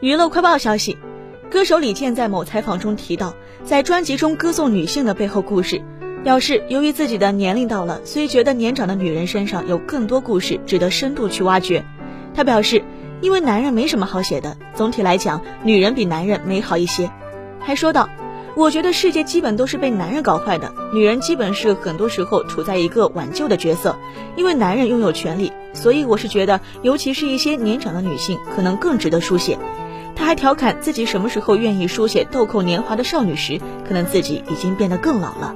娱乐快报消息，歌手李健在某采访中提到，在专辑中歌颂女性的背后故事，表示由于自己的年龄到了，所以觉得年长的女人身上有更多故事值得深度去挖掘。他表示，因为男人没什么好写的，总体来讲，女人比男人美好一些。还说道，我觉得世界基本都是被男人搞坏的，女人基本是很多时候处在一个挽救的角色，因为男人拥有权利，所以我是觉得，尤其是一些年长的女性，可能更值得书写。还调侃自己什么时候愿意书写豆蔻年华的少女时，可能自己已经变得更老了。